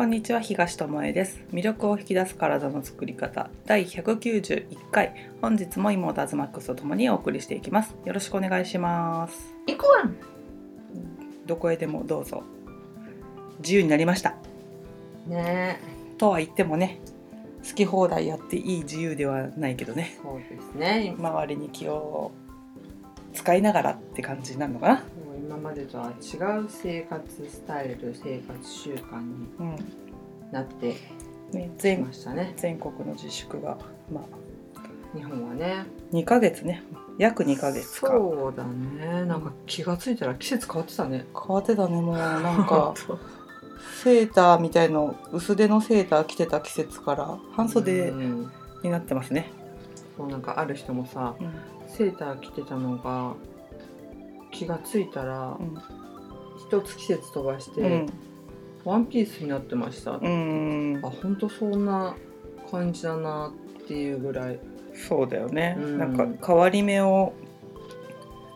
こんにちは東智恵です。魅力を引き出す体の作り方。第191回。本日も妹アズマックスとともにお送りしていきます。よろしくお願いします。行くわんどこへでもどうぞ。自由になりました。ね。とは言ってもね好き放題やっていい自由ではないけどね。そうですね。周りに気を使いながらって感じになるのかな。もう今までとは違う生活スタイル生活習慣にうんなってねき全ましたね。全国の自粛がまあ日本はね。2ヶ月ね。約2ヶ月か。そうだね。なんか気がついたら季節変わってたね。変わってたねもう。なんか セーターみたいの薄手のセーター着てた季節から半袖うん。になってますね、そうなんかある人もさうん。セーター着てたのが気がついたらうん。一つ季節飛ばして、うんワンピースになってました、うん。あ本当そんな感じだなっていうぐらい。そうだよね、うん。なんか変わり目を、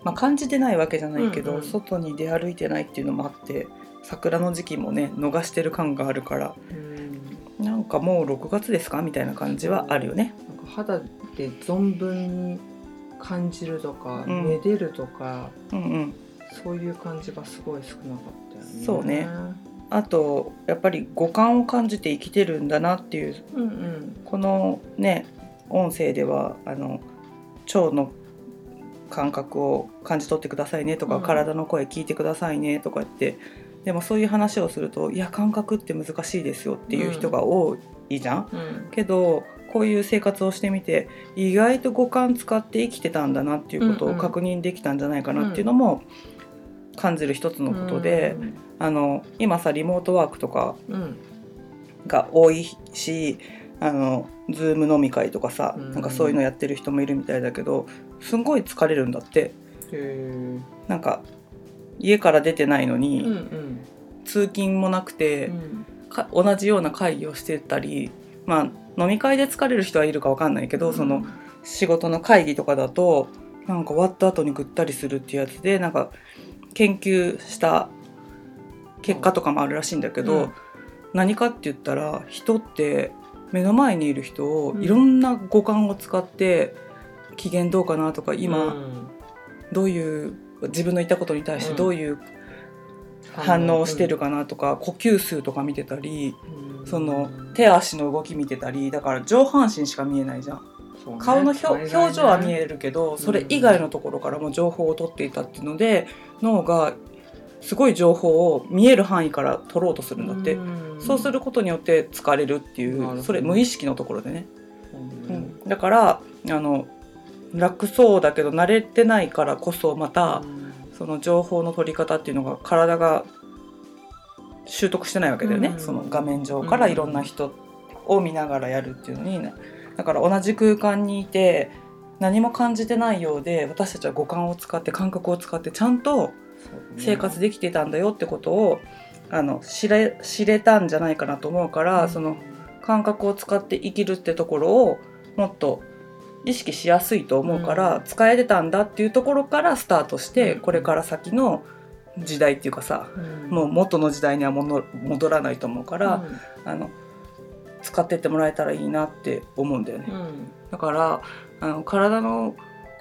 まあ、感じてないわけじゃないけど、うんうん。外に出歩いてないっていうのもあって桜の時期もね逃してる感があるからうん。なんかもう6月ですかみたいな感じはあるよね。なんか肌で存分に感じるとか、うん。めでるとかうんうん、そういう感じがすごい少なかったよね。そうねあとやっぱり五感を感じて生きてるんだなっていううんうん。このね音声ではあの腸の感覚を感じ取ってくださいねとか、うん。体の声聞いてくださいねとか言ってでもそういう話をするといや感覚って難しいですよっていう人が多いじゃん。うん。けどこういう生活をしてみて意外と五感使って生きてたんだなっていうことをうんうん確認できたんじゃないかなっていうのも感じる一つのことで、あの今さリモートワークとかうん。が多いしあのズーム飲み会とかさ、うん。なんかそういうのやってる人もいるみたいだけどすんごい疲れるんだって。へなんか家から出てないのーに、うんうん。通勤もなくて、うん。か同じような会議をしてたりまあ飲み会で疲れる人はいるかわかんないけど、その仕事の会議とかだとなんか終わった後にぐったりするっていうやつでなんか研究した結果とかもあるらしいんだけど、うん。何かって言ったら人って目の前にいる人をうんいろんな五感を使って機嫌どうかなとかう今んどういう自分の言ったことに対してうん。どういう反応をしてるかなとか呼吸数とか見てたりうん。その手足の動き見てたりだから上半身しか見えないじゃん。顔の表情は見えるけどそれ以外のところからも情報を取っていたっていうので脳がすごい情報を見える範囲から取ろうとするんだって、ん。そうすることによって疲れるっていうそれ無意識のところでね、そうねだからあの楽そうだけど慣れてないからこそまたその情報の取り方っていうのが体が習得してないわけだよね、うん。その画面上からいろんな人を見ながらやるっていうのにね。だから同じ空間にいて何も感じてないようで私たちは五感を使って感覚を使ってちゃんと生活できてたんだよってことをあの知れ知れたんじゃないかなと思うから、その感覚を使って生きるってところをもっと意識しやすいと思うから、うん。使えてたんだっていうところからスタートして、うん。これから先の時代っていうかさ、うん。もう元の時代には戻戻らないと思うから、うん。あの使ってってもらえたらいいなって思うんだよね。うん。だからあの体の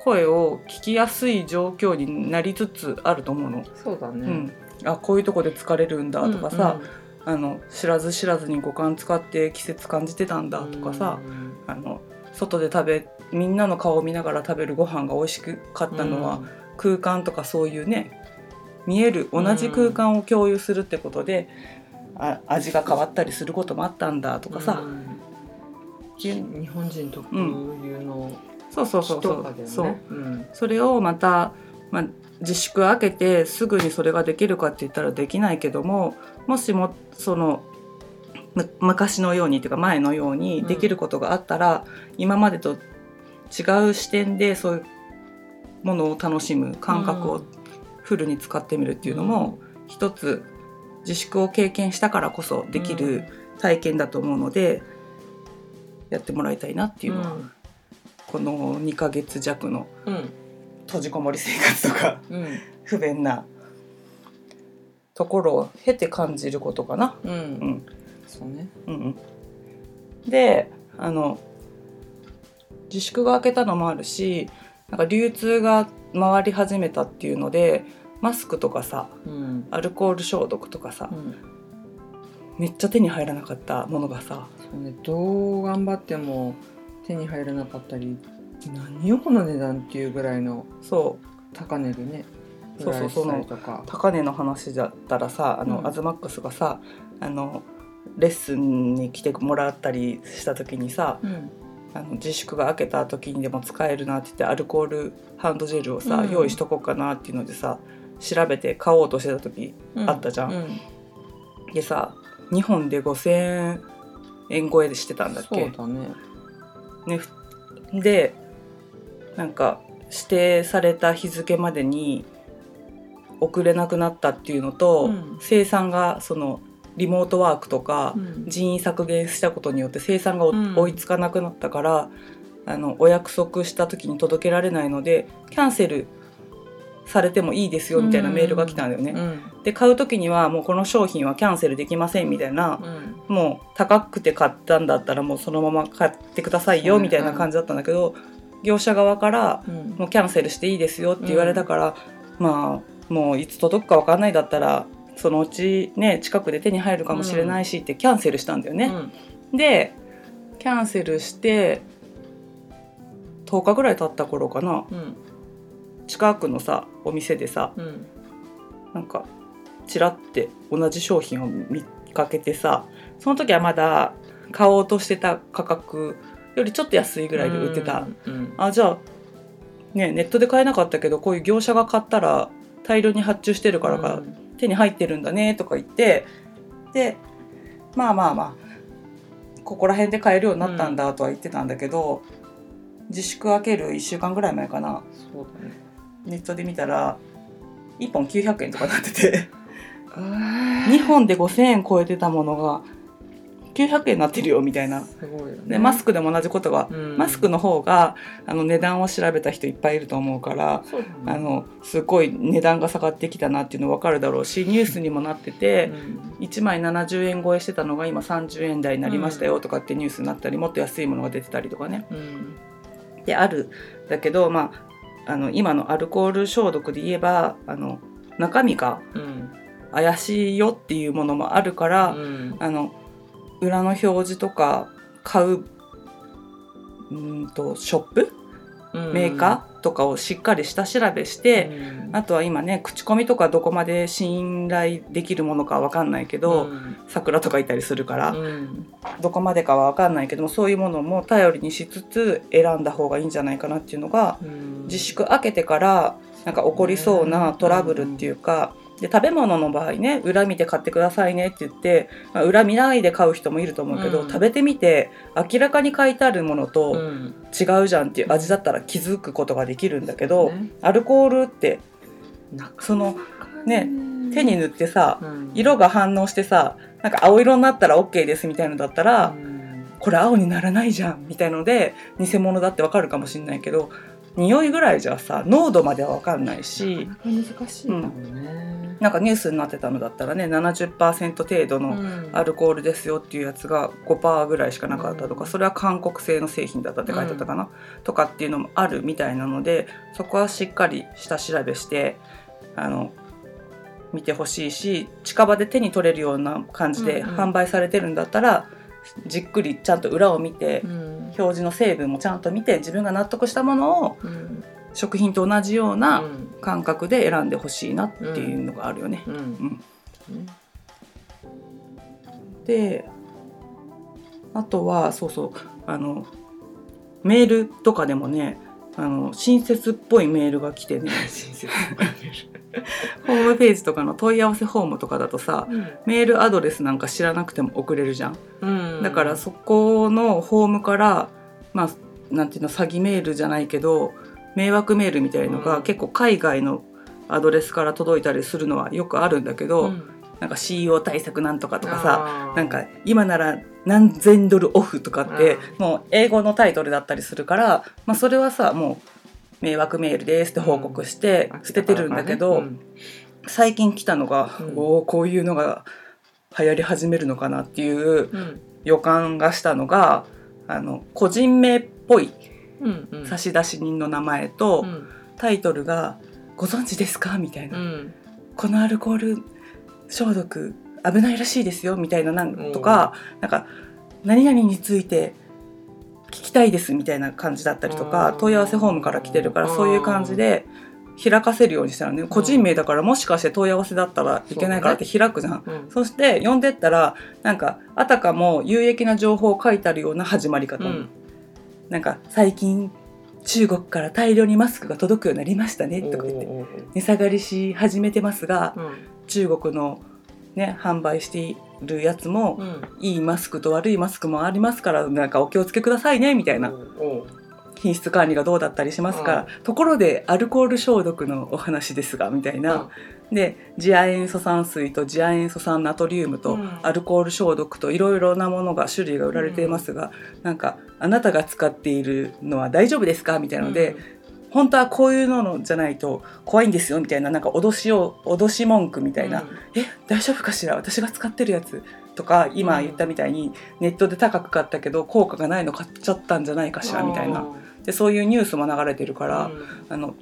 声を聞きやすい状況になりつつあると思うの。そうだね。うん、あこういうとこで疲れるんだとかさ、あの知らず知らずに五感使って季節感じてたんだとかさ、あの外で食べみんなの顔を見ながら食べるご飯が美味しかったのは、空間とかそういうね見える同じ空間を共有するってことで、あ味が変わったりすることもあったんだとかさ、うん。日本人特有のそうそうそうそう。ねそう。うんそれをまた、まあ、自粛明けてすぐにそれができるかって言ったらできないけどももしもそのむ昔のようにっていうか前のようにできることがあったら、今までと違う視点でそういうものを楽しむ感覚をフルに使ってみるっていうのも、一つ自粛を経験したからこそできる体験だと思うので、やってもらいたいなっていうのは、この2ヶ月弱のうん。閉じこもり生活とかうん。不便なところを経て感じることかな。うん、うん、そうね。うんうん、であの自粛が明けたのもあるしなんか流通が回り始めたっていうのでマスクとかさうん。アルコール消毒とかさうん。めっちゃ手に入らなかったものがさそうね。どう頑張っても手に入らなかったり何よこの値段っていうぐらいのそう高値でねそうそう売られてたりとか。高値の話だったらさあの、うん。アズマックスがさあのレッスンに来てもらったりした時にさうん。あの自粛が明けた時にでも使えるなって言ってアルコールハンドジェルをさ、うん。用意しとこうかなっていうのでさ調べて買おうとしてた時うん。あったじゃん。うん。でさ2本で5,000円超えしてたんだっそうけだねね、ふでなんか指定された日付までに送れなくなったっていうのと、うん。生産がそのリモートワークとか、うん。人員削減したことによって生産がおうん。追いつかなくなったからあのお約束した時に届けられないのでキャンセルされてもいいですよみたいなメールが来たんだよね。うん。で買う時にはもうこの商品はキャンセルできませんみたいなうん。もう高くて買ったんだったらもうそのまま買ってくださいよみたいな感じだったんだけど、業者側からうん。もうキャンセルしていいですよって言われたから、まあもういつ届くか分かんないだったらそのうちね近くで手に入るかもしれないしってキャンセルしたんだよね。でキャンセルして10日ぐらい経った頃かな。うん近くのさお店でさうんなんかチラって同じ商品を見かけてさその時はまだ買おうとしてた価格よりちょっと安いぐらいで売ってた、うんあじゃあ、ね、ネットで買えなかったけどこういう業者が買ったら大量に発注してるからか、うん。手に入ってるんだねとか言ってでまあまあまあここら辺で買えるようになったんだとは言ってたんだけど、自粛明ける1週間ぐらい前かな。そうだねネットで見たら1本900円とかなってて。あ2本で5,000円超えてたものが900円になってるよみたいな。すごいよね。でマスクでも同じことが、うん。マスクの方があの値段を調べた人いっぱいいると思うから、ね。あのすごい値段が下がってきたなっていうの分かるだろうしニュースにもなってて、1枚70円超えしてたのが今30円台になりましたよとかってニュースになったりもっと安いものが出てたりとかね。うんうん。である。だけど、まあ、あの今のアルコール消毒で言えばあの中身がうん怪しいよっていうものもあるから、うん。あの裏の表示とか買ううーんとショップ？メーカー？とかをしっかり下調べして、うん。あとは今ね口コミとかどこまで信頼できるものかわかんないけど、うん。桜とかいたりするから、うん。どこまでかはわかんないけどもそういうものも頼りにしつつ選んだ方がいいんじゃないかなっていうのがうん。自粛明けてからなんか起こりそうなトラブルっていうか、で食べ物の場合ね裏見て買ってくださいねって言って、まあ、裏見ないで買う人もいると思うけど、うん。食べてみて明らかに書いてあるものうとん。違うじゃんっていう味だったら気づくことができるんだけど、ね。アルコールってそのね手に塗ってさうん。色が反応してさなんか青色になったら OK ですみたいのだったら、うん。これ青にならないじゃんみたいので偽物だってわかるかもしれないけど匂いぐらいじゃさ濃度まではわかんないし。難しいかもね。なんかニュースになってたのだったらね70%程度のうん。アルコールですよっていうやつが5%ぐらいしかなかったとか、うん。それは韓国製の製品だったって書いてあったかな、とかっていうのもあるみたいなのでそこはしっかり下調べしてあの見てほしいし近場で手に取れるような感じでうんうん。販売されてるんだったら、じっくりちゃんと裏を見て、うん。表示の成分もちゃんと見て自分が納得したものをうん。食品と同じようなうん。感覚で選んでほしいなっていうのがあるよね。であとはそうそうあのメールとかでもねあの親切っぽいメールが来てね。ホームページとかの問い合わせフォームとかだとさメールアドレスなんか知らなくても送れるじゃん。うん。だからそこのフォームからまあなんていうの詐欺メールじゃないけど迷惑メールみたいのがうん。結構海外のアドレスから届いたりするのはよくあるんだけど、うん。なんか CEO 対策なんとかとかさなんか今なら何千ドルオフとかってうん。もう英語のタイトルだったりするから、まあ、それはさもう迷惑メールですって報告して捨ててるんだけど、うん。最近来たのが、うん。おーこういうのが流行り始めるのかなっていううん。予感がしたのがあの個人名っぽい差出人の名前と、うん。タイトルが「ご存知ですか?」みたいな、うん。このアルコール消毒危ないらしいですよ」みたいななんとか、なんか「何々について聞きたいです」みたいな感じだったりとかうん。問い合わせフォームから来てるからうん。そういう感じで開かせるようにしたらね。個人名だからもしかして問い合わせだったらいけないからって開くじゃん。うん。そして読んでったらなんかあたかも有益な情報を書いてあるような始まり方、うん。なんか最近中国から大量にマスクが届くようになりましたねとか言って。値下がりし始めてますが中国のね販売しているやつもうん。うんいいマスクと悪いマスクもありますからなんかお気をつけくださいねみたいな品質管理がどうだったりしますから、ところでアルコール消毒のお話ですがみたいな、で次亜塩素酸水と次亜塩素酸ナトリウムとうん。アルコール消毒といろいろなものが種類が売られていますが、なんかあなたが使っているのは大丈夫ですか？みたいなので、本当はこういうのじゃないと怖いんですよみたいななんか脅しを脅し文句みたいな、え大丈夫かしら？私が使ってるやつとか今言ったみたいにネットで高く買ったけど効果がないの買っちゃったんじゃないかしらみたいな。でそういうニュースも流れてるから、あの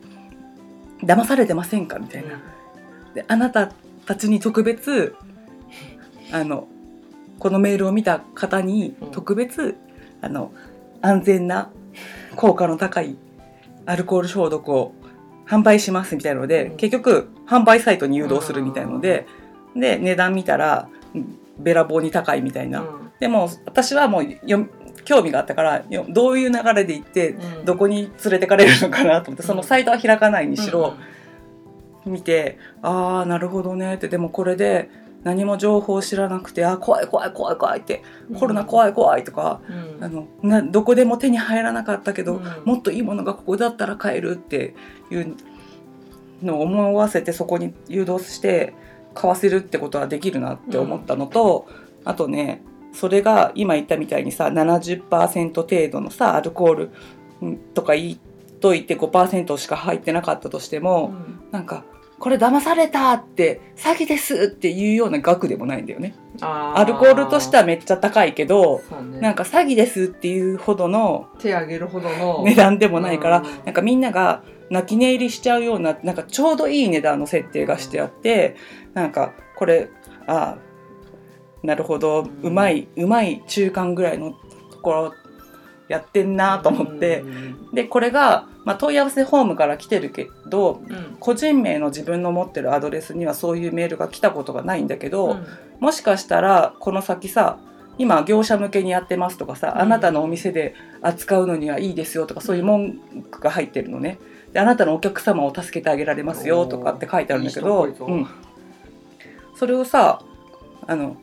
騙されてませんかみたいな。であなたたちに特別あのこのメールを見た方にうん。特別、あの安全な効果の高いアルコール消毒を販売しますみたいなので、うん。結局販売サイトに誘導するみたいので、で値段見たらうんべらぼうに高いみたいな、でも私はもうよ興味があったからよどういう流れで行ってうん。どこに連れてかれるのかなと思って、うん。そのサイトは開かないにしろ、見てああなるほどねって。でもこれで何も情報を知らなくてあー怖い怖い怖い怖いってコロナ怖い怖いとか、うん。あのなどこでも手に入らなかったけど、うん。もっといいものがここだったら買えるっていうのを思わせてそこに誘導して買わせるってことはできるなって思ったのと、あとねそれが今言ったみたいにさ70%程度のさアルコールうんとか言っといて5%しか入ってなかったとしても、なんかこれ騙されたって詐欺ですっていうような額でもないんだよね。アルコールとしてはめっちゃ高いけどね。なんか詐欺ですっていうほどの手挙げるほどの。値段でもないからうん。なんかみんなが泣き寝入りしちゃうようななんかちょうどいい値段の設定がしてあってなんかこれあなるほど。うまいうまい中間ぐらいのところやってんなと思って。うん。でこれが、まあ、問い合わせフォームから来てるけどうん。個人名の自分の持ってるアドレスにはそういうメールが来たことがないんだけど、うん。もしかしたらこの先さ今業者向けにやってますとかさ、うん。あなたのお店で扱うのにはいいですよとかそういう文句が入ってるのね。であなたのお客様を助けてあげられますよとかって書いてあるんだけどそれをさあの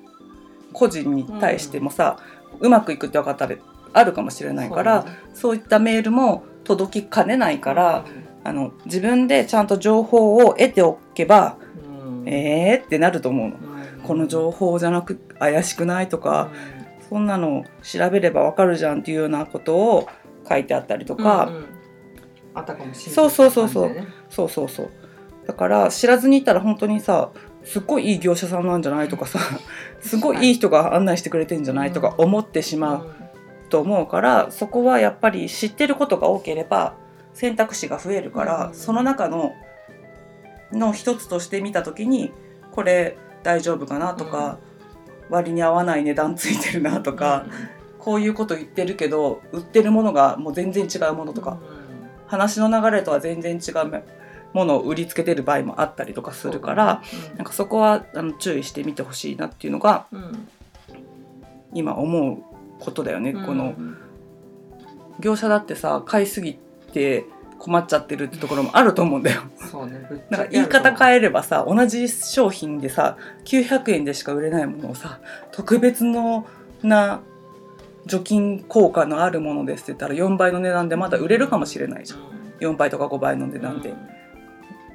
個人に対してもさ、うまくいくって分かったらあるかもしれないからそう,、いったメールも届きかねないから、あの自分でちゃんと情報を得ておけば、うん。えーってなると思うの。うん。この情報じゃなく怪しくないとか、そんなの調べればわかるじゃんっていうようなことを書いてあったりとか、うんうん。あったかもしれないそうそうそうそう。そうそうそう。だから知らずに行ったら本当にさすっごいいい業者さんなんじゃないとかさすごいいい人が案内してくれてんじゃないとか思ってしまうと思うからそこはやっぱり知ってることが多ければ選択肢が増えるから、うんその中のの一つとして見た時にこれ大丈夫かなとか、割に合わない値段ついてるなとか、こういうこと言ってるけど売ってるものがもう全然違うものとか、話の流れとは全然違うものを売りつけてる場合もあったりとかするから、なんかそこはあの注意してみてほしいなっていうのがうん。今思うことだよね、うん。この業者だってさ買いすぎて困っちゃってるってところもあると思うんだよ。そうね。なんか言い方え変えればさ同じ商品でさ900円でしか売れないものをさ特別のな除菌効果のあるものですって言ったら4倍の値段でまだ売れるかもしれないじゃん。4倍とか5倍の値段で、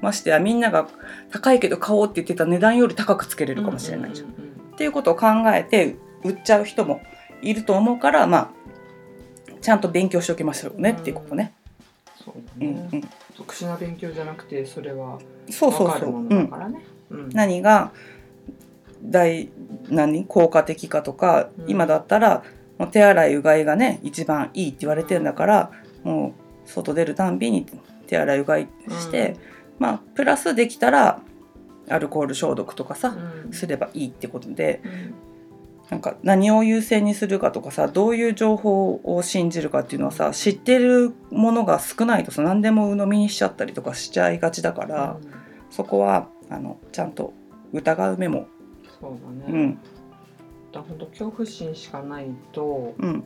ましてやみんなが高いけど買おうって言ってた値段より高くつけれるかもしれないじゃん、っていうことを考えて売っちゃう人もいると思うからまあちゃんと勉強しておきましょうねっていうことね、特殊な勉強じゃなくてそれはそうそうそう、ね。うん。何が大何効果的かとか、うん。今だったらもう手洗いうがいがね一番いいって言われてるんだからもう外出るたんびに手洗いうがいして、まあプラスできたらアルコール消毒とかさ、うん。すればいいってことでうんなんか何を優先にするかとかさどういう情報を信じるかっていうのはさ知ってるものが少ないとさ何でも鵜呑みにしちゃったりとかしちゃいがちだから、そこはあのちゃんと疑う目も、そうだね、うん。だ本当恐怖心しかないとうん。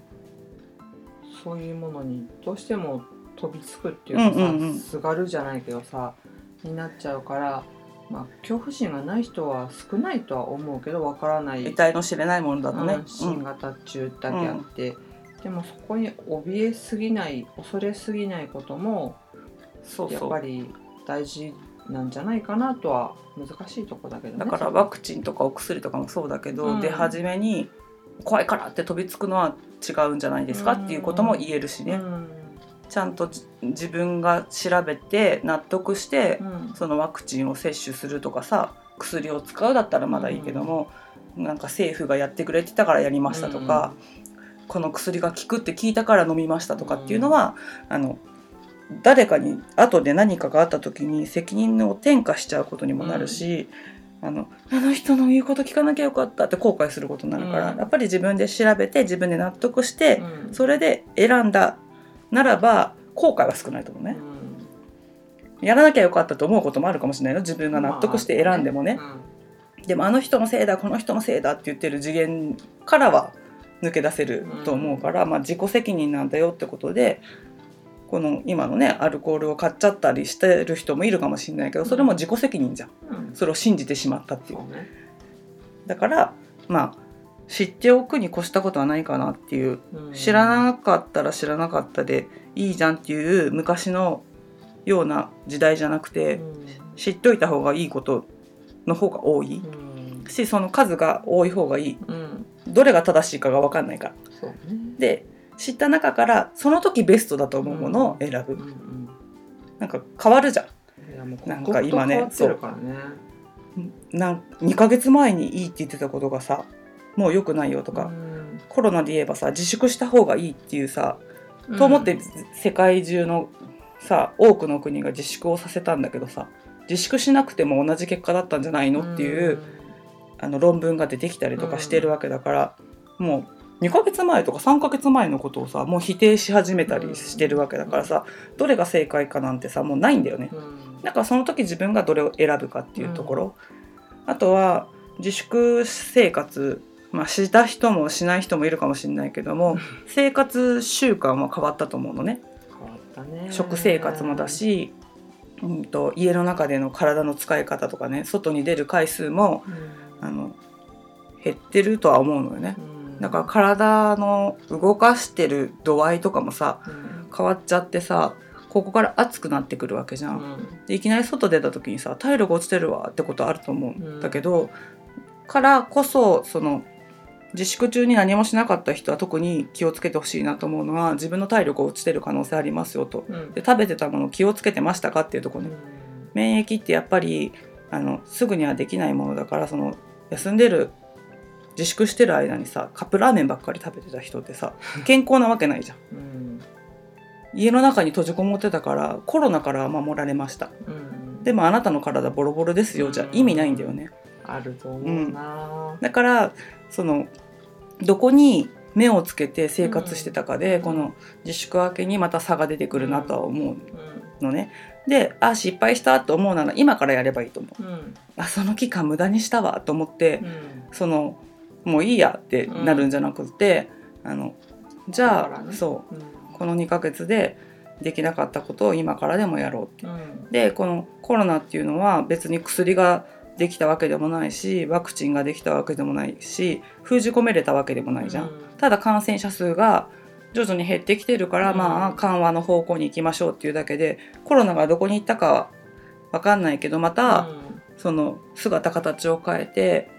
そういうものにどうしても飛びつくっていうかさ、うんうんうん。すがるじゃないけどさになっちゃうから、まあ、恐怖心がない人は少ないとは思うけどわからない。得体の知れないものだとね。うん新型中だけあって、でもそこに怯えすぎない恐れすぎないこともやっぱり大事なんじゃないかなとは難しいとこだけどねだからワクチンとかお薬とかもそうだけど、うん。出始めに怖いからって飛びつくのは違うんじゃないですかっていうことも言えるしね、うんちゃんとじ自分が調べて納得して、うん。そのワクチンを接種するとかさ薬を使うだったらまだいいけども、なんか政府がやってくれてたからやりましたとか、この薬が効くって聞いたから飲みましたとかっていうのは、あの誰かに後で何かがあった時に責任を転嫁しちゃうことにもなるし、あのあの人の言うこと聞かなきゃよかったって後悔することになるから、うん。やっぱり自分で調べて自分で納得して、うん。それで選んだならば後悔は少ないと思うね。やらなきゃよかったと思うこともあるかもしれないの。自分が納得して選んでもね。でもあの人のせいだこの人のせいだって言ってる次元からは抜け出せると思うから、まあ、自己責任なんだよってことでこの今のねアルコールを買っちゃったりしてる人もいるかもしれないけどそれも自己責任じゃん。うん。うんそれを信じてしまったっていう。だからまあ知っておくに越したことはないかなっていう。うん。知らなかったら知らなかったでいいじゃんっていう昔のような時代じゃなくて知っておいた方がいいことの方が多い。うん。しその数が多い方がいい。うん。どれが正しいかが分かんないから。そう。ねで知った中からその時ベストだと思うものを選ぶ、うんうん。なんか変わるじゃん。なんか今ね刻々と変わってるからね。なん2ヶ月前にいいって言ってたことがさもう良くないよとか、うん。コロナで言えばさ自粛した方がいいっていうさ、と思って世界中のさ多くの国が自粛をさせたんだけどさ自粛しなくても同じ結果だったんじゃないのっていう、あの論文が出てきたりとかしてるわけだから、もう2ヶ月前とか3ヶ月前のことをさもう否定し始めたりしてるわけだからさ、どれが正解かなんてさもうないんだよね。うん。だからその時自分がどれを選ぶかっていうところ、あとは自粛生活まあした人もしない人もいるかもしれないけども生活習慣は変わったと思うのね。変わったね。食生活もだし、うん、と家の中での体の使い方とかね外に出る回数もうん。あの減ってるとは思うのよね。うん。だから体の動かしてる度合いとかもさうん。変わっちゃってさここから暑くなってくるわけじゃん。でいきなり外出た時にさ体力落ちてるわってことあると思うんだけど、からこそその自粛中に何もしなかった人は特に気をつけてほしいなと思うのは自分の体力落ちてる可能性ありますよと。うんで食べてたもの気をつけてましたかっていうところね。免疫ってやっぱりあのすぐにはできないものだからその休んでる自粛してる間にさカップラーメンばっかり食べてた人ってさ 健康なわけないじゃん。うん家の中に閉じこもってたからコロナからは守られました。うんでもあなたの体ボロボロですよじゃ意味ないんだよね。あると思うなだからそのどこに目をつけて生活してたかで、うん。この自粛明けにまた差が出てくるなとは思ううん。のね。であ失敗したと思うなら今からやればいいと思う。うん。あその期間無駄にしたわと思って、うん。そのもういいやってなるんじゃなくて、あのじゃあ、ね。そう。うん。この2ヶ月でできなかったことを今からでもやろうって。うん。でこのコロナっていうのは別に薬ができたわけでもないしワクチンができたわけでもないし封じ込めれたわけでもないじゃん、うん。ただ感染者数が徐々に減ってきてるから、うん。まあ緩和の方向に行きましょうっていうだけでコロナがどこに行ったかは分かんないけどまた、その姿形を変えて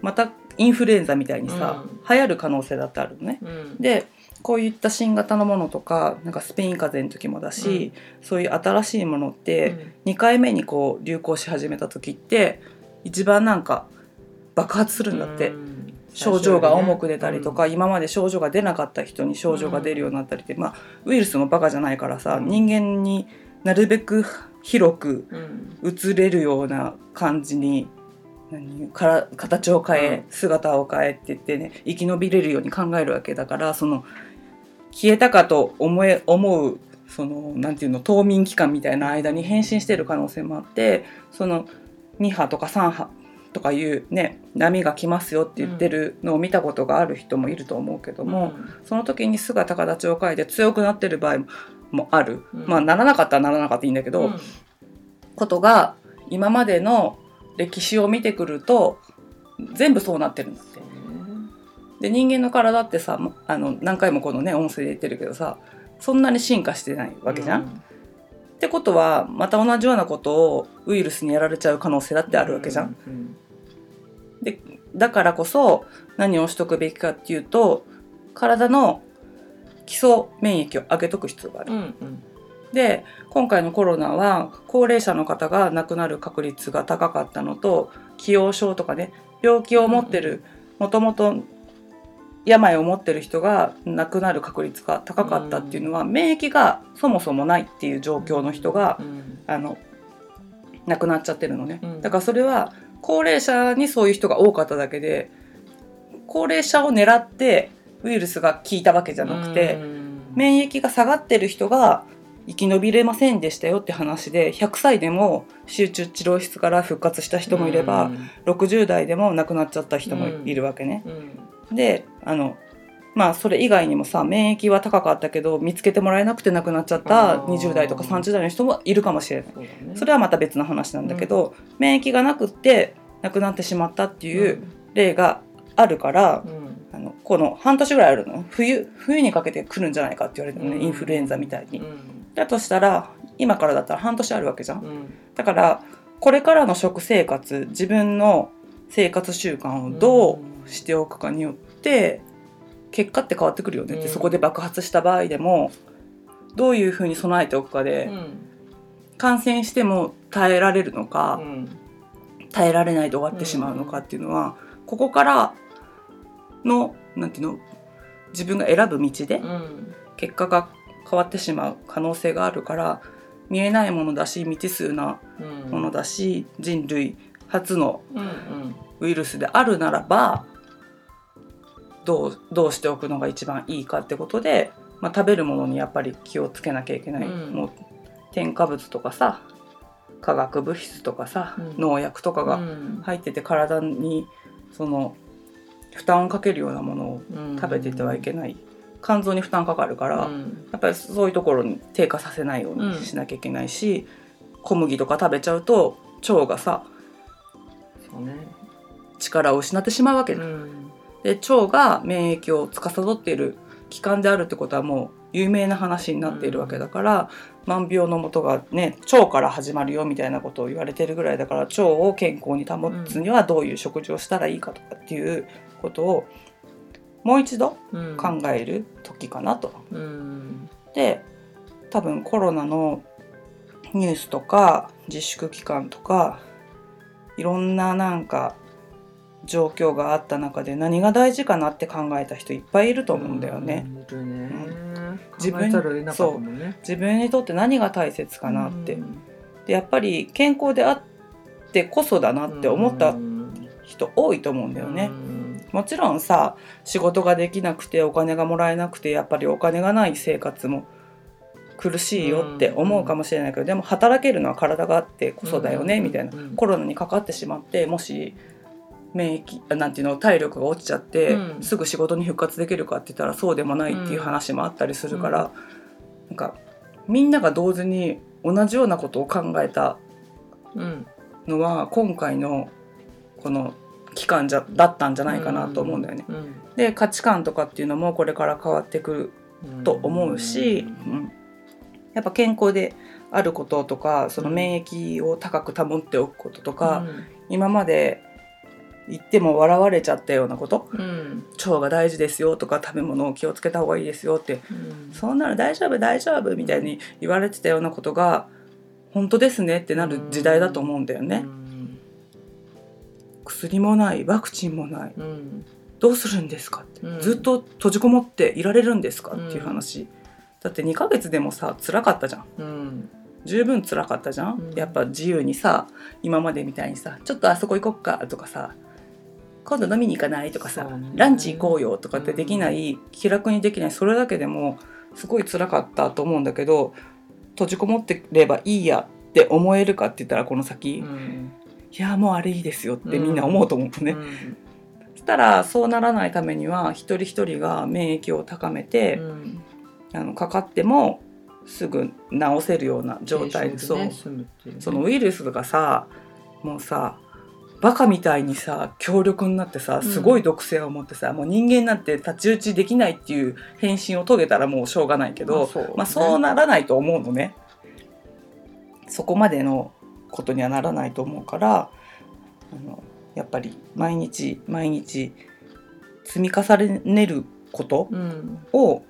またインフルエンザみたいにさ、うん。流行る可能性だってあるのね。でこういった新型のものとかなんかスペイン風邪の時もだし、そういう新しいものって2回目にこう流行し始めた時って一番なんか爆発するんだって、うん。症状が重く出たりとか、うん。今まで症状が出なかった人に症状が出るようになったりって、まあウイルスもバカじゃないからさ、うん。人間になるべく広くうん。移れるような感じに何から形を変え、う姿を変えって言ってね生き延びれるように考えるわけだからその消えたかと思え思うそのなんていうの冬眠期間みたいな間に変身してる可能性もあってその2波とか3波とかいうね波が来ますよって言ってるのを見たことがある人もいると思うけども、その時に姿形を変えて強くなってる場合もある、うん。まあならなかったらならなかったらいいんだけど、うん。ことが今までの歴史を見てくると全部そうなってるんだって。で人間の体ってさもあの何回もこのね音声で言ってるけどさそんなに進化してないわけじゃん？ってことはまた同じようなことをウイルスにやられちゃう可能性だってあるわけじゃん。うんだからこそ何をしとくべきかっていうと体の基礎免疫を上げとく必要がある。うんうんで今回のコロナは高齢者の方が亡くなる確率が高かったのと既往症とかね病気を持ってるもともと病を持ってる人が亡くなる確率が高かったっていうのは、免疫がそもそもないっていう状況の人が、うん。あの亡くなっちゃってるのね、うん。だからそれは高齢者にそういう人が多かっただけで高齢者を狙ってウイルスが効いたわけじゃなくて、うん。免疫が下がってる人が生き延びれませんでしたよって話で100歳でも集中治療室から復活した人もいれば、60代でも亡くなっちゃった人もいるわけね。うんであのまあそれ以外にもさ免疫は高かったけど見つけてもらえなくて亡くなっちゃったあー。20代とか30代の人もいるかもしれない。そね。それはまた別の話なんだけど、免疫がなくって亡くなってしまったっていう例があるから、うん。あのこの半年ぐらいあるの。冬冬にかけて来るんじゃないかって言われてるのね、うん。インフルエンザみたいに。うん。だとしたら今からだったら半年あるわけじゃん。うん。だからこれからの食生活自分の生活習慣をどうしておくかによって結果って変わってくるよねって、うん。そこで爆発した場合でもどういうふうに備えておくかで、うん。感染しても耐えられるのか、うん。耐えられないで終わってしまうのかっていうのは、ここからのなんていうの自分が選ぶ道でうん。結果が変わってしまう可能性があるから見えないものだし未知数なうん。ものだし、人類初のウイルスであるならばどうどうしておくのが一番いいかってことで、まあ、食べるものにやっぱり気をつけなきゃいけない、うん。もう添加物とかさ化学物質とかさ、うん。農薬とかがうん。入ってて体にその負担をかけるようなものをうん。食べててはいけない、肝臓に負担かかるから、うん。やっぱりそういうところに低下させないようにしなきゃいけないし、小麦とか食べちゃうと腸がさね。力を失ってしまうわけだ、うんで腸が免疫を司っている器官であるってことはもう有名な話になっているわけだから、万病のもとがね腸から始まるよみたいなことを言われてるぐらいだから腸を健康に保つにはどういう食事をしたらいいかとかっていうことをもう一度うん。考える時かなと。うん。で多分コロナのニュースとか自粛期間とかいろんななんか状況があった中で何が大事かなって考えた人いっぱいいると思うんだよね。うん自分考えざるを得なかったもんね。自分にとって何が大切かなって。うん。でやっぱり健康であってこそだなって思ったうん人多いと思うんだよね。うん。もちろんさ仕事ができなくてお金がもらえなくてやっぱりお金がない生活も苦しいよって思うかもしれないけど、でも働けるのは体があってこそだよね、うん。みたいな。うんコロナにかかってしまってもし免疫あなんていうの体力が落ちちゃって、うん。すぐ仕事に復活できるかって言ったらそうでもないっていう話もあったりするから、なんかみんなが同時に同じようなことを考えたうん。のは今回のこの期間じゃだったんじゃないかなと思うんだよね。うん。で価値観とかっていうのもこれから変わってくるうん。と思うし、うん。やっぱ健康であることとかその免疫を高く保っておくこととか、今まで言っても笑われちゃったようなこと？うん。うん腸が大事ですよとか食べ物を気をつけた方がいいですよって。うん。そんなの大丈夫大丈夫みたいに言われてたようなことが本当ですねってなる時代だと思うんだよね。うん。薬もないワクチンもない。うん。どうするんですかって、うん。ずっと閉じこもっていられるんですかっていう話、だって2ヶ月でもさ辛かったじゃん。十分辛かったじゃん、うん。やっぱ自由にさ今までみたいにさちょっとあそこ行こっかとかさ今度飲みに行かないとかさ、そうね。ランチ行こうよとかってできない、気楽にできないそれだけでもすごい辛かったと思うんだけど閉じこもってればいいやって思えるかって言ったらこの先、いうん。やもうあれいいですよってみんな思うと思うのね、うん。そしたらそうならないためには一人一人が免疫を高めて、うん。あのかかってもすぐ治せるような状態で、ね済むっていうね。そのウイルスがさもうさバカみたいにさ強力になってさすごい毒性を持ってさ、もう人間なんて太刀打ちできないっていう変身を遂げたらもうしょうがないけど、まあそうね。まあ、そうならないと思うのね。そこまでのことにはならないと思うからあのやっぱり毎日毎日積み重ねることうん。を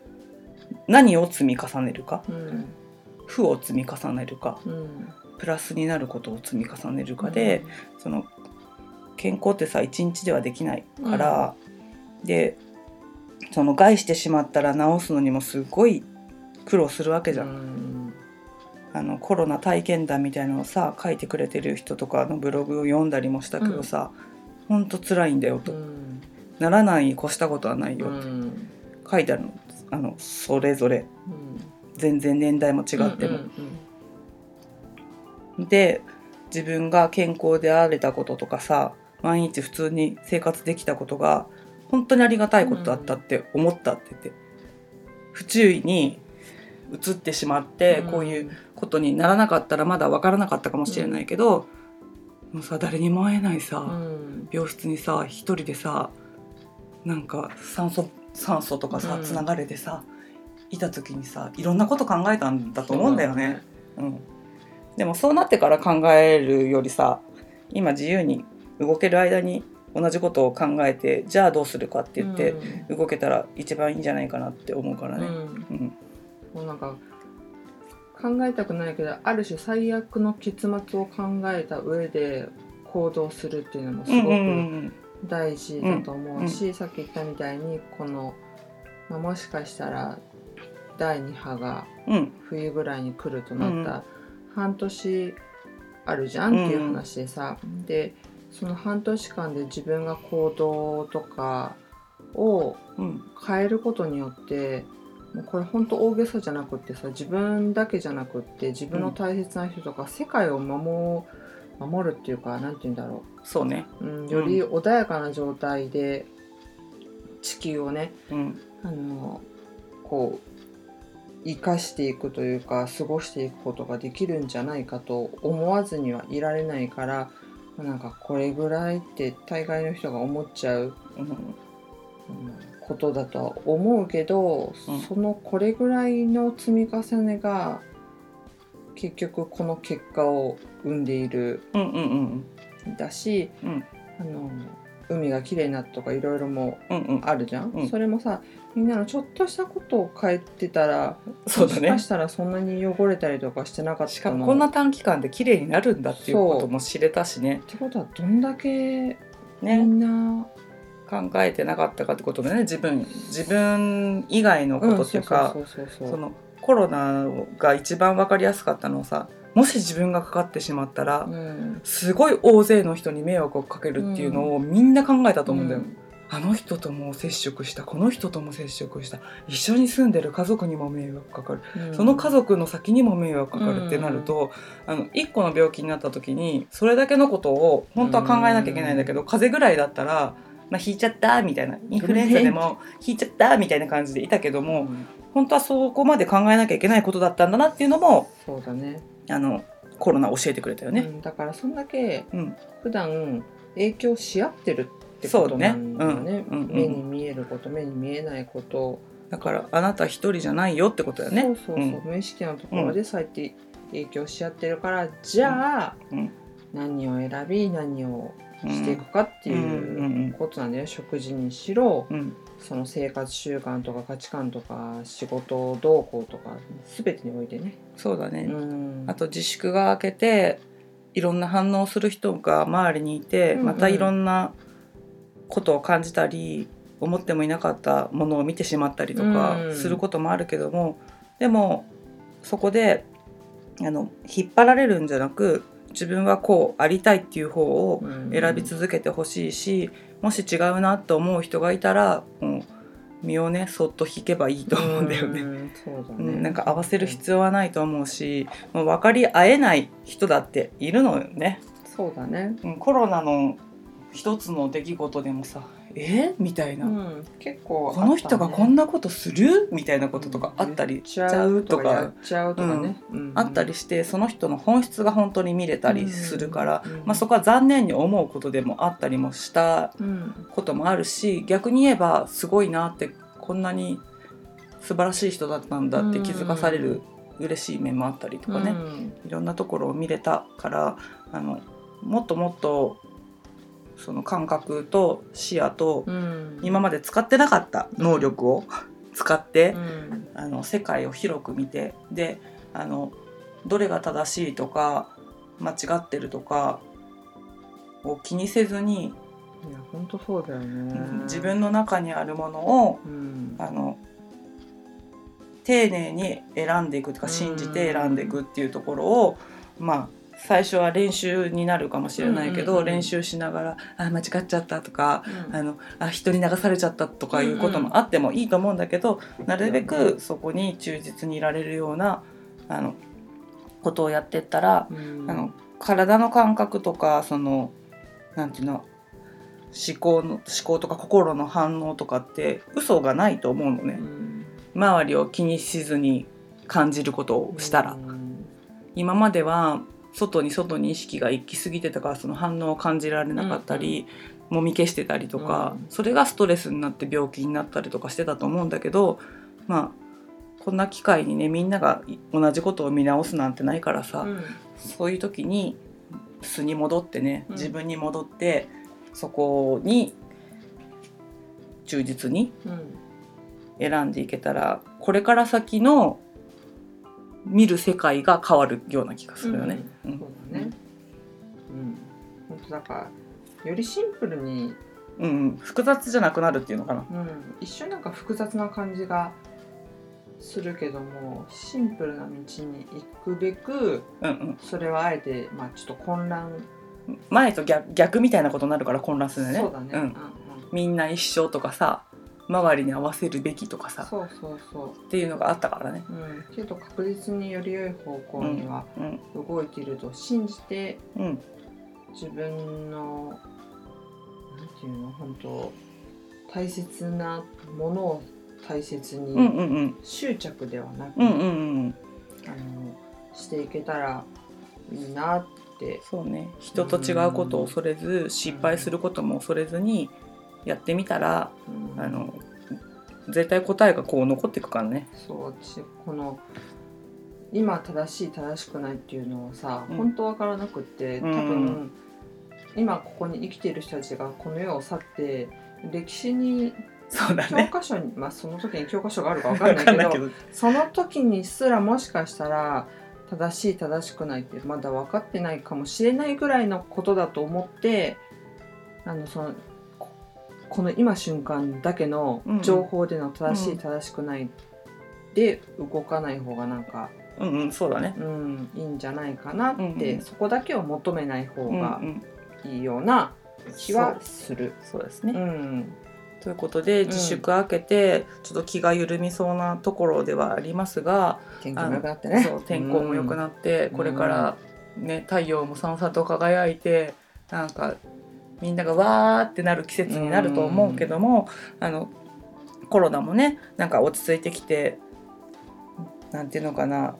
何を積み重ねるか？うん。負を積み重ねるか？うん。プラスになることを積み重ねるかで、その健康ってさ一日ではできないから、でその害してしまったら治すのにもすごい苦労するわけじゃん。ん。あのコロナ体験談みたいなのをさ書いてくれてる人とかのブログを読んだりもしたけどさ、ほんと辛いんだよと、うん。ならないに越したことはないよってうん。書いてあるの。あのそれぞれ。うん。全然年代も違っても。うん。で自分が健康であれたこととかさ毎日普通に生活できたことが本当にありがたいことだったって思ったって言って、不注意に移ってしまって、うん。こういうことにならなかったらまだ分からなかったかもしれないけど、もうさ誰にも会えないさ、うん。病室にさ一人でさなんか酸素酸素とかさうん。つながれてさ、いた時にさいろんなこと考えたんだと思うんだよね。うん、でもそうなってから考えるよりさ今自由に動ける間に同じことを考えてじゃあどうするかって言って動けたら一番いいんじゃないかなって思うからね。もうなんか考えたくないけどある種最悪の結末を考えた上で行動するっていうのもすごく大事だと思うし、さっき言ったみたいにこの、まあ、もしかしたら第2波が冬ぐらいに来るとなったら、半年あるじゃんっていう話でさ、でその半年間で自分が行動とかをうん。変えることによってもうこれ本当大げさじゃなくってさ自分だけじゃなくって自分の大切な人とか、世界を守守るっていうかなんて言うんだろそうね。う、うん、より穏やかな状態で地球をねうん。あのこう生かしていくというか過ごしていくことができるんじゃないかと思わずにはいられないからまあなんかこれぐらいって大概の人が思っちゃううんうんことだとは思うけど、うん。そのこれぐらいの積み重ねが結局この結果を生んでいるうんうんん。だし、うん。あの海がきれいになったとかいろいろもうんうん。あるじゃん、うん。それもさみんなのちょっとしたことを変えてたらそうだね。もしか。したらそんなに汚れたりとかしてなかったの。しかもこんな短期間で綺麗になるんだっていうことも知れたしね。ってことはどんだけみねんな、考えてなかったかってことでね。自分自分以外のことっていうか、そうそうそうそうそのコロナが一番分かりやすかったのはさもし自分がかかってしまったら、うん。すごい大勢の人に迷惑をかけるっていうのをみんな考えたと思うんだよ。うん。あの人とも接触したこの人とも接触した。一緒に住んでる家族にも迷惑かかる、うん。その家族の先にも迷惑かかるってなると、あの1個の病気になった時にそれだけのことを本当は考えなきゃいけないんだけど、風邪ぐらいだったら、まあ、引いちゃったみたいなインフルエンザでも引いちゃったみたいな感じでいたけども、うん。本当はそこまで考えなきゃいけないことだったんだなっていうのもそうだねあのコロナ教えてくれたよね。うん、だからそんだけうん。普段影響し合ってるってことなんだよね。ねうん。目に見えること目に見えないこと、だからあなた一人じゃないよってことだよね。そうそうそう、うん。無意識のところでそうやって影響し合ってるからじゃあ、うん。何を選び何をうんしていくかっていうことなんだよ、食事にしろうんその生活習慣とか価値観とか仕事動向とか全てにおいてね。そうだね、うん。あと自粛が明けていろんな反応する人が周りにいて、うんうん。またいろんなことを感じたり思ってもいなかったものを見てしまったりとかうん。することもあるけども、でもそこであの引っ張られるんじゃなく自分はこうありたいっていう方を選び続けてほしいし、もし違うなと思う人がいたらもう身をねそっと引けばいいと思うんだよね。んそうだねうん、なんか合わせる必要はないと思うし、もう分かり合えない人だっているのよね。そうだねうんコロナの一つの出来事でもさ「え？みたいな、うん。結構この人がこんななことする？みたいなこととかあったりしちゃうとかあったりしてその人の本質が本当に見れたりするから、うん。まあ、そこは残念に思うことでもあったりもしたうん。こともあるし逆に言えばすごいなってこんなに素晴らしい人だったんだって気づかされる嬉しい面もあったりとかね、うん。いろんなところを見れたからあのもっともっとその感覚と視野とうん。今まで使ってなかった能力を 使ってう、ん。あの世界を広く見てであのどれが正しいとか間違ってるとかを気にせずに、いや本当そうだよね、自分の中にあるものをうん。あの丁寧に選んでいくとかうん。信じて選んでいくっていうところをまあ最初は練習になるかもしれないけど、うんうんうん練習しながら「あ間違っちゃった」とかうん。あのあ人に流されちゃったとかいうこともあってもいいと思うんだけど、なるべくそこに忠実にいられるようなあのことをやってったら、うん。あの体の感覚とかそのなんていうの思考の思考とか心の反応とかって嘘がないと思うのね。うん。周りを気にしずに感じることをしたら、うん。今までは外に外に意識が行き過ぎてたからその反応を感じられなかったり、もみ消してたりとか、うん。それがストレスになって病気になったりとかしてたと思うんだけどまあこんな機会にねみんなが同じことを見直すなんてないからさ、うん。そういう時に素に戻ってねうん。自分に戻って、そこに忠実にうん。選んでいけたらこれから先の見る世界が変わるような気がするよね。うん。そうだね。うん。本当だからよりシンプルに、うんうん、複雑じゃなくなるっていうのかな。うん、一瞬なんか複雑な感じがするけどもシンプルな道に行くべくうんうん、それはあえて、まあ、ちょっと混乱、前と逆逆みたいなことになるから混乱するよね。そうだね、んうん。みんな一緒とかさ周りに合わせるべきとかさそうそうそっていうのがあったからね。う、うん、けど確実により良い方向にはうん動いていると信じてうん。自分のなんていうの本当大切なものを大切に、うんうんうん。執着ではなく、うんうんうんあのしていけたらいいなって。そうね。人と違うことを恐れず失敗することも恐れずにやってみたらうんあの絶対答えがこう残っていくからね。そう私この今正しい正しくないっていうのをさ、うん本当わからなくって多うん分、今ここに生きている人たちがこの世を去って歴史に教そうだね。科書に、まあその時に教科書があるかわかんわないけどけど。その時にすらもしかしたら正しい正しくないってまだ分かってないかもしれないぐらいのことだと思ってあのそのここの今瞬間だけのうん情報での正しうんい正しくないで動かない方がなんか、うんうんそうだね。うん、いいんじゃないかなって、うんうんそこだけを求めない方がんいいような気はする。そうですね。うんということでん自粛明けてちょっと気が緩みそうなところではありますが、天気も良くなってね。そう天候も良くなって、うんこれから、ね、太陽もさんさと輝いてなんかみんながわーってなる季節になると思うけども、あのコロナもねなんか落ち着いてきてなんていうのかな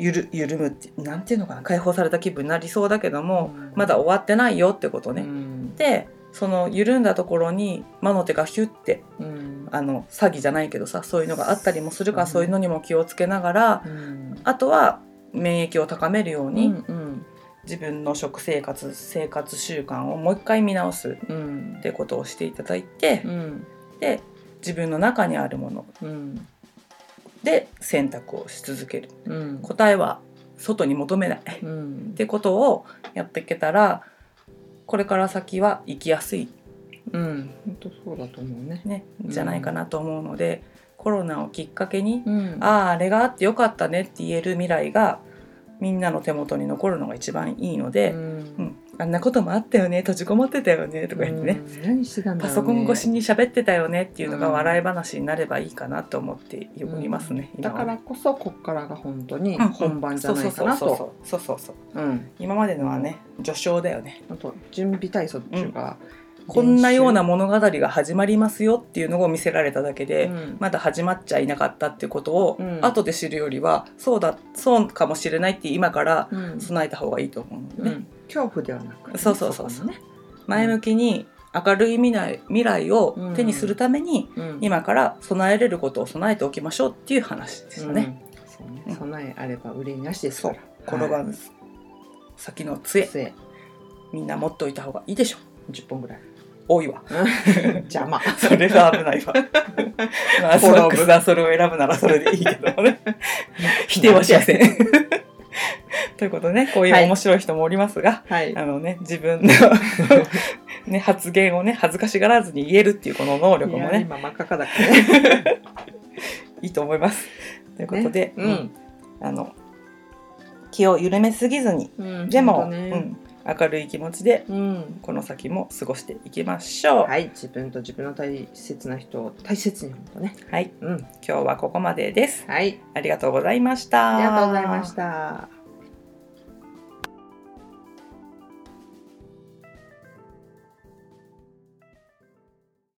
ゆる緩むってなんていうのかな解放された気分になりそうだけども、うん。まだ終わってないよってことね。うん。でその緩んだところに魔の手がヒュッてうん。あの詐欺じゃないけどさそういうのがあったりもするからそういうのにも気をつけながらうん。あとは免疫を高めるように、うん自分の食生活生活習慣をもう一回見直すうん。ってことをしていただいて、うん。で自分の中にあるもの。うん。で選択をし続ける。うん。答えは外に求めない。っうん。てことをやっていけたらこれから先は生きやすい、うん。本当そうだと思うね。ね、じゃないかなと思うので、コロナをきっかけに、うん。あああれがあってよかったねって言える未来がみんなの手元に残るのが一番いいので、うん。うんあんなこともあったよね閉じこもってたよねとか言ってね、ね。パソコン越しに喋ってたよねっていうのがうん笑い話になればいいかなと思っておりますね、だからこそこっからが本当に本番じゃないかなそうとそうそうそうそううん今までのはね序章だよねあと準備体操っていうかこんなような物語が始まりますよっていうのを見せられただけで、うん。まだ始まっちゃいなかったっていうことを、うん。後で知るよりはそうだそうかもしれないって今からうん。備えた方がいいと思うのでね、うん。恐怖ではなく。そうそうそうそう。こね前向きに明るい未来未来を手にするために、うん。今から備えれることを備えておきましょうっていう話でしたね。うん。そうね。うん。備えあれば憂いなしですから。転ばぬ先の杖。杖。みんな持っといた方がいいでしょ。10本ぐらい多いわ。邪魔。それが危ないわ。まあソックスがそれを選ぶならそれでいいけどもね。否定はしません。ということでねこういう面白い人もおりますが、はい。あのね自分のね発言をね恥ずかしがらずに言えるっていうこの能力いもね。や今真っ赤かだからね。いいと思います。ということで、ね。うん。あの気を緩めすぎずにうんでも、ね。うん、明るい気持ちでうん。この先も過ごしていきましょう。はい。自分と自分の大切な人を大切に本当ね。はい、うん。今日はここまでです。はい。ありがとうございました。ありがとうございました